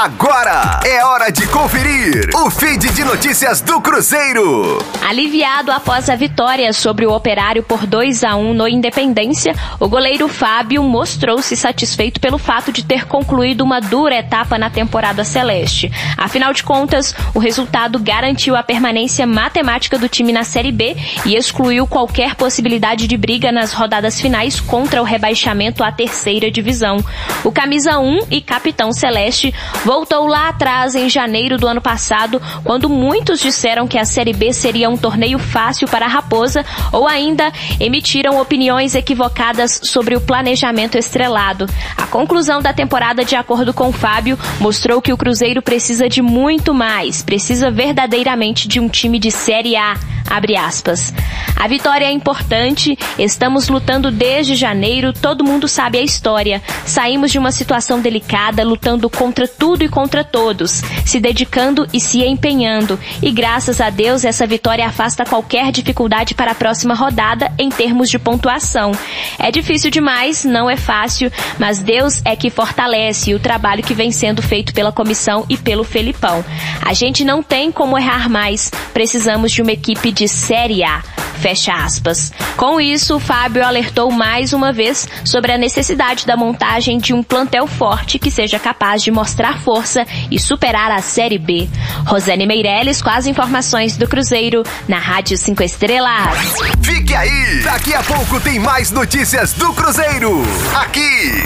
Agora é hora de conferir o feed de notícias do Cruzeiro. Aliviado após a vitória sobre o Operário por 2 a 1 no Independência, o goleiro Fábio mostrou-se satisfeito pelo fato de ter concluído uma dura etapa na temporada celeste. Afinal de contas, o resultado garantiu a permanência matemática do time na Série B e excluiu qualquer possibilidade de briga nas rodadas finais contra o rebaixamento à terceira divisão. O camisa 1 e capitão celeste voltou lá atrás em janeiro do ano passado, quando muitos disseram que a Série B seria um torneio fácil para a Raposa ou ainda emitiram opiniões equivocadas sobre o planejamento estrelado. A conclusão da temporada, de acordo com Fábio, mostrou que o Cruzeiro precisa de muito mais, precisa verdadeiramente de um time de Série A. Abre aspas. A vitória é importante, estamos lutando desde janeiro, todo mundo sabe a história. Saímos de uma situação delicada, lutando contra tudo e contra todos, se dedicando e se empenhando. E graças a Deus, essa vitória afasta qualquer dificuldade para a próxima rodada em termos de pontuação. É difícil demais, não é fácil, mas Deus é que fortalece o trabalho que vem sendo feito pela comissão e pelo Felipão. A gente não tem como errar mais, precisamos de uma equipe de Série A. Fecha aspas. Com isso, Fábio alertou mais uma vez sobre a necessidade da montagem de um plantel forte que seja capaz de mostrar força e superar a Série B. Rosane Meirelles com as informações do Cruzeiro na Rádio 5 Estrelas. Fique aí! Daqui a pouco tem mais notícias do Cruzeiro. Aqui,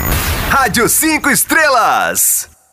Rádio 5 Estrelas.